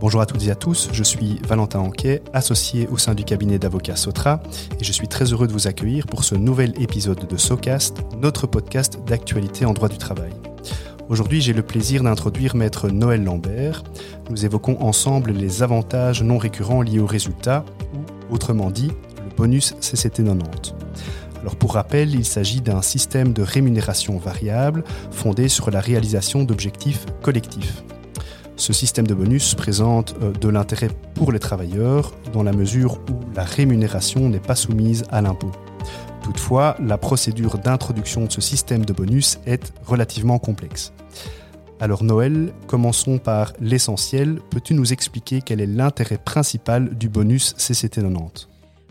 Bonjour à toutes et à tous, je suis Valentin Anquet, associé au sein du cabinet d'avocats Sotra, et je suis très heureux de vous accueillir pour ce nouvel épisode de SOCAST, notre podcast d'actualité en droit du travail. Aujourd'hui, j'ai le plaisir d'introduire maître Noël Lambert. Nous évoquons ensemble les avantages non récurrents liés aux résultats, ou autrement dit, le bonus CCT 90. Alors pour rappel, il s'agit d'un système de rémunération variable fondé sur la réalisation d'objectifs collectifs. Ce système de bonus présente euh, de l'intérêt pour les travailleurs dans la mesure où la rémunération n'est pas soumise à l'impôt. Toutefois, la procédure d'introduction de ce système de bonus est relativement complexe. Alors Noël, commençons par l'essentiel. Peux-tu nous expliquer quel est l'intérêt principal du bonus CCT 90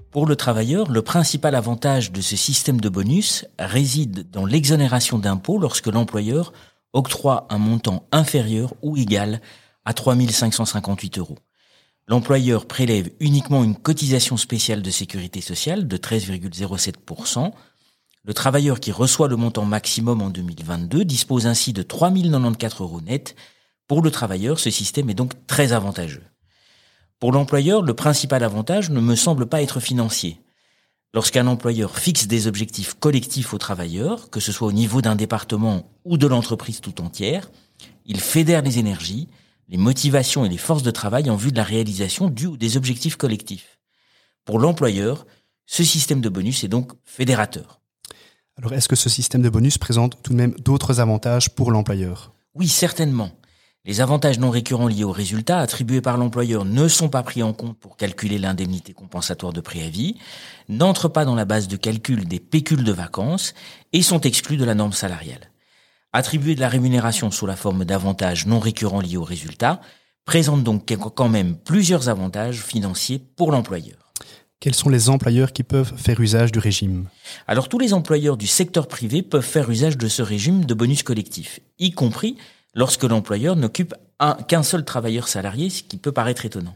Pour le travailleur, le principal avantage de ce système de bonus réside dans l'exonération d'impôt lorsque l'employeur octroie un montant inférieur ou égal à 3 558 euros. L'employeur prélève uniquement une cotisation spéciale de sécurité sociale de 13,07%. Le travailleur qui reçoit le montant maximum en 2022 dispose ainsi de 3 094 euros net. Pour le travailleur, ce système est donc très avantageux. Pour l'employeur, le principal avantage ne me semble pas être financier. Lorsqu'un employeur fixe des objectifs collectifs aux travailleurs, que ce soit au niveau d'un département ou de l'entreprise tout entière, il fédère les énergies, les motivations et les forces de travail en vue de la réalisation du ou des objectifs collectifs. Pour l'employeur, ce système de bonus est donc fédérateur. Alors est-ce que ce système de bonus présente tout de même d'autres avantages pour l'employeur? Oui, certainement. Les avantages non récurrents liés aux résultats attribués par l'employeur ne sont pas pris en compte pour calculer l'indemnité compensatoire de préavis, n'entrent pas dans la base de calcul des pécules de vacances et sont exclus de la norme salariale. Attribuer de la rémunération sous la forme d'avantages non récurrents liés aux résultats présente donc quand même plusieurs avantages financiers pour l'employeur. Quels sont les employeurs qui peuvent faire usage du régime? Alors tous les employeurs du secteur privé peuvent faire usage de ce régime de bonus collectif, y compris lorsque l'employeur n'occupe qu'un seul travailleur salarié, ce qui peut paraître étonnant.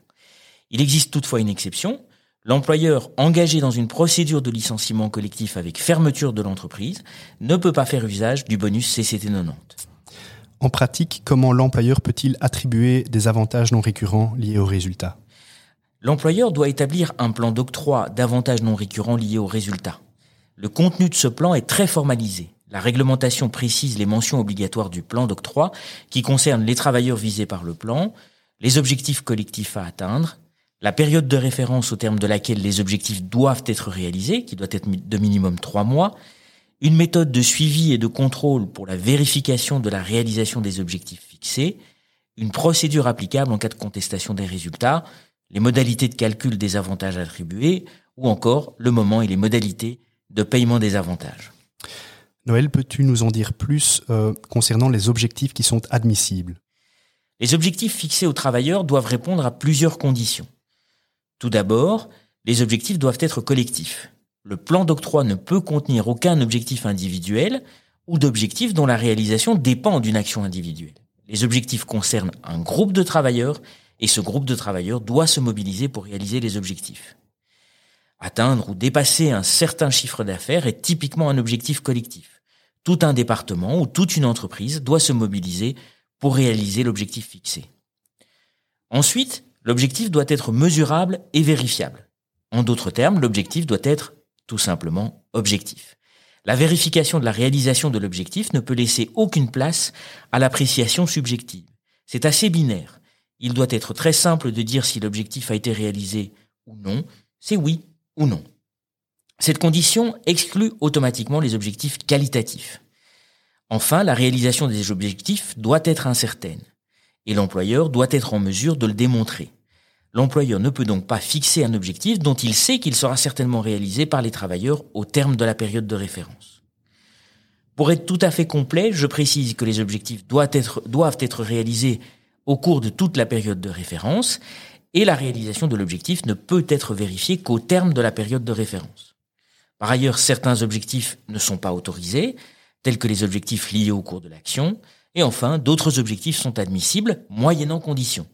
Il existe toutefois une exception. L'employeur engagé dans une procédure de licenciement collectif avec fermeture de l'entreprise ne peut pas faire usage du bonus CCT 90. En pratique, comment l'employeur peut-il attribuer des avantages non récurrents liés aux résultats? L'employeur doit établir un plan d'octroi d'avantages non récurrents liés aux résultats. Le contenu de ce plan est très formalisé. La réglementation précise les mentions obligatoires du plan d'octroi qui concernent les travailleurs visés par le plan, les objectifs collectifs à atteindre, la période de référence au terme de laquelle les objectifs doivent être réalisés, qui doit être de minimum trois mois, une méthode de suivi et de contrôle pour la vérification de la réalisation des objectifs fixés, une procédure applicable en cas de contestation des résultats, les modalités de calcul des avantages attribués, ou encore le moment et les modalités de paiement des avantages. Noël, peux-tu nous en dire plus euh, concernant les objectifs qui sont admissibles? Les objectifs fixés aux travailleurs doivent répondre à plusieurs conditions. Tout d'abord, les objectifs doivent être collectifs. Le plan d'octroi ne peut contenir aucun objectif individuel ou d'objectif dont la réalisation dépend d'une action individuelle. Les objectifs concernent un groupe de travailleurs et ce groupe de travailleurs doit se mobiliser pour réaliser les objectifs. Atteindre ou dépasser un certain chiffre d'affaires est typiquement un objectif collectif tout un département ou toute une entreprise doit se mobiliser pour réaliser l'objectif fixé. Ensuite, l'objectif doit être mesurable et vérifiable. En d'autres termes, l'objectif doit être tout simplement objectif. La vérification de la réalisation de l'objectif ne peut laisser aucune place à l'appréciation subjective. C'est assez binaire. Il doit être très simple de dire si l'objectif a été réalisé ou non, c'est oui ou non. Cette condition exclut automatiquement les objectifs qualitatifs. Enfin, la réalisation des objectifs doit être incertaine et l'employeur doit être en mesure de le démontrer. L'employeur ne peut donc pas fixer un objectif dont il sait qu'il sera certainement réalisé par les travailleurs au terme de la période de référence. Pour être tout à fait complet, je précise que les objectifs doivent être, réalisés au cours de toute la période de référence et la réalisation de l'objectif ne peut être vérifiée qu'au terme de la période de référence. Par ailleurs, certains objectifs ne sont pas autorisés, tels que les objectifs liés au cours de l'action. Et enfin, d'autres objectifs sont admissibles, moyennant conditions.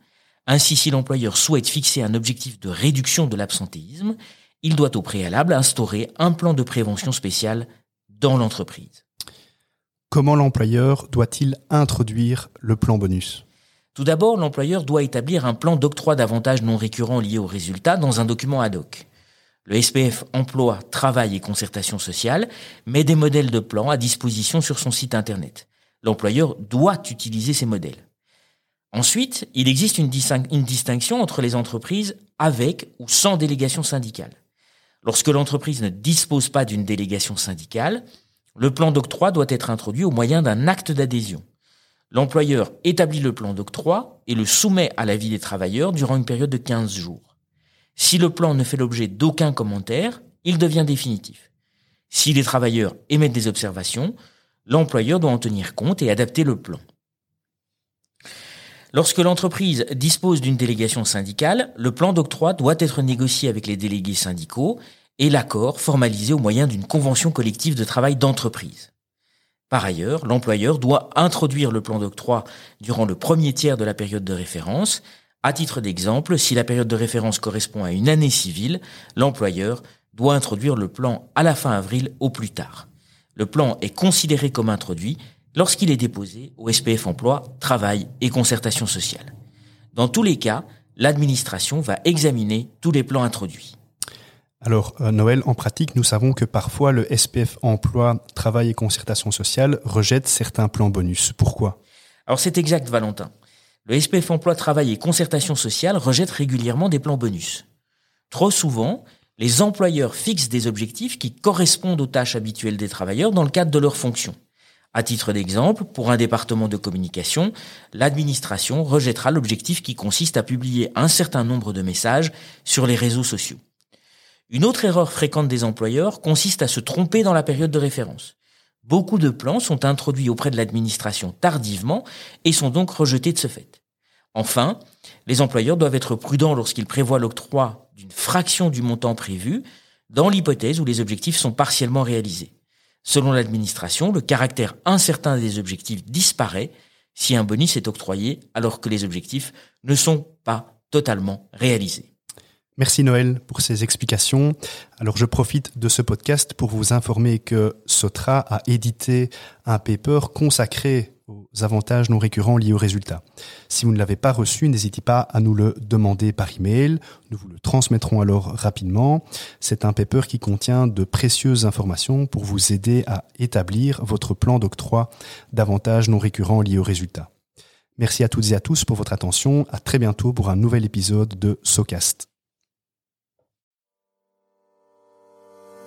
Ainsi, si l'employeur souhaite fixer un objectif de réduction de l'absentéisme, il doit au préalable instaurer un plan de prévention spécial dans l'entreprise. Comment l'employeur doit-il introduire le plan bonus? Tout d'abord, l'employeur doit établir un plan d'octroi d'avantages non récurrents liés aux résultats dans un document ad hoc. Le SPF Emploi, Travail et Concertation sociale met des modèles de plan à disposition sur son site Internet. L'employeur doit utiliser ces modèles. Ensuite, il existe une, une, distinction entre les entreprises avec ou sans délégation syndicale. Lorsque l'entreprise ne dispose pas d'une délégation syndicale, le plan d'octroi doit être introduit au moyen d'un acte d'adhésion. L'employeur établit le plan d'octroi et le soumet à l'avis des travailleurs durant une période de 15 jours. Si le plan ne fait l'objet d'aucun commentaire, il devient définitif. Si les travailleurs émettent des observations, l'employeur doit en tenir compte et adapter le plan. Lorsque l'entreprise dispose d'une délégation syndicale, le plan d'octroi doit être négocié avec les délégués syndicaux et l'accord formalisé au moyen d'une convention collective de travail d'entreprise. Par ailleurs, l'employeur doit introduire le plan d'octroi durant le premier tiers de la période de référence. À titre d'exemple, si la période de référence correspond à une année civile, l'employeur doit introduire le plan à la fin avril au plus tard. Le plan est considéré comme introduit lorsqu'il est déposé au SPF Emploi, Travail et Concertation sociale. Dans tous les cas, l'administration va examiner tous les plans introduits. Alors, euh, Noël, en pratique, nous savons que parfois le SPF Emploi, Travail et Concertation sociale rejette certains plans bonus. Pourquoi? Alors, c'est exact, Valentin. Le SPF Emploi, Travail et Concertation sociale rejette régulièrement des plans bonus. Trop souvent, les employeurs fixent des objectifs qui correspondent aux tâches habituelles des travailleurs dans le cadre de leurs fonctions. À titre d'exemple, pour un département de communication, l'administration rejettera l'objectif qui consiste à publier un certain nombre de messages sur les réseaux sociaux. Une autre erreur fréquente des employeurs consiste à se tromper dans la période de référence. Beaucoup de plans sont introduits auprès de l'administration tardivement et sont donc rejetés de ce fait. Enfin, les employeurs doivent être prudents lorsqu'ils prévoient l'octroi d'une fraction du montant prévu dans l'hypothèse où les objectifs sont partiellement réalisés. Selon l'administration, le caractère incertain des objectifs disparaît si un bonus est octroyé alors que les objectifs ne sont pas totalement réalisés. Merci Noël pour ces explications. Alors je profite de ce podcast pour vous informer que Sotra a édité un paper consacré avantages non récurrents liés aux résultats. Si vous ne l'avez pas reçu, n'hésitez pas à nous le demander par email. Nous vous le transmettrons alors rapidement. C'est un paper qui contient de précieuses informations pour vous aider à établir votre plan d'octroi d'avantages non récurrents liés aux résultats. Merci à toutes et à tous pour votre attention. À très bientôt pour un nouvel épisode de SoCast.